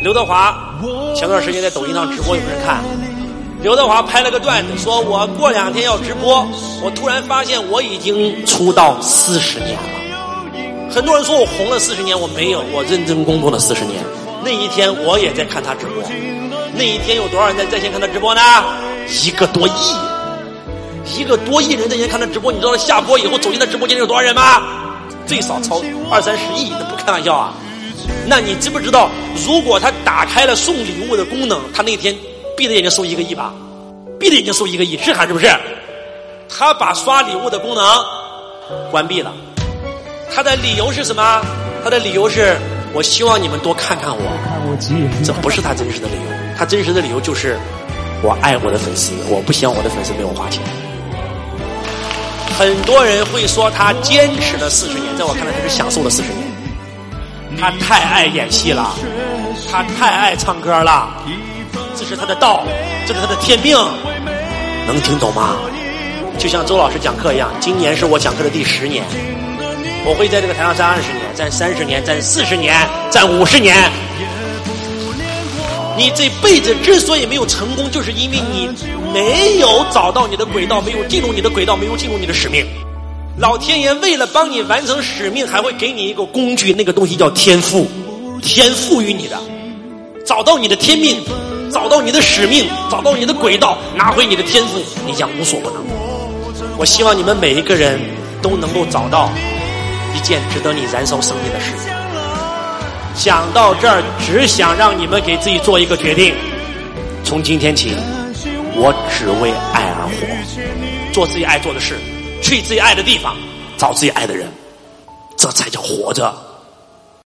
刘德华前段时间在抖音上直播，有没有人看。刘德华拍了个段子，说我过两天要直播，我突然发现我已经出道四十年了。很多人说我红了四十年，我没有，我认真工作了四十年。那一天我也在看他直播，那一天有多少人在在线看他直播呢？一个多亿，一个多亿人在线看他直播。你知道他下播以后走进他直播间有多少人吗？最少超二三十亿，那不开玩笑啊。那你知不知道，如果他打开了送礼物的功能，他那天闭着眼睛收一个亿吧？闭着眼睛收一个亿，是还是不是？他把刷礼物的功能关闭了，他的理由是什么？他的理由是我希望你们多看看我。这不是他真实的理由，他真实的理由就是我爱我的粉丝，我不希望我的粉丝没有花钱。很多人会说他坚持了四十年，在我看来他是享受了四十年。他太爱演戏了，他太爱唱歌了，这是他的道，这是他的天命，能听懂吗？就像周老师讲课一样，今年是我讲课的第十年，我会在这个台上站二十年，站三十年，站四十年，站五十年。你这辈子之所以没有成功，就是因为你没有找到你的轨道，没有进入你的轨道，没有进入你的使命。老天爷为了帮你完成使命，还会给你一个工具，那个东西叫天赋，天赋予你的。找到你的天命，找到你的使命，找到你的轨道，拿回你的天赋，你将无所不能。我希望你们每一个人都能够找到一件值得你燃烧生命的事情。讲到这儿，只想让你们给自己做一个决定：从今天起，我只为爱而活，做自己爱做的事。去自己爱的地方，找自己爱的人，这才叫活着。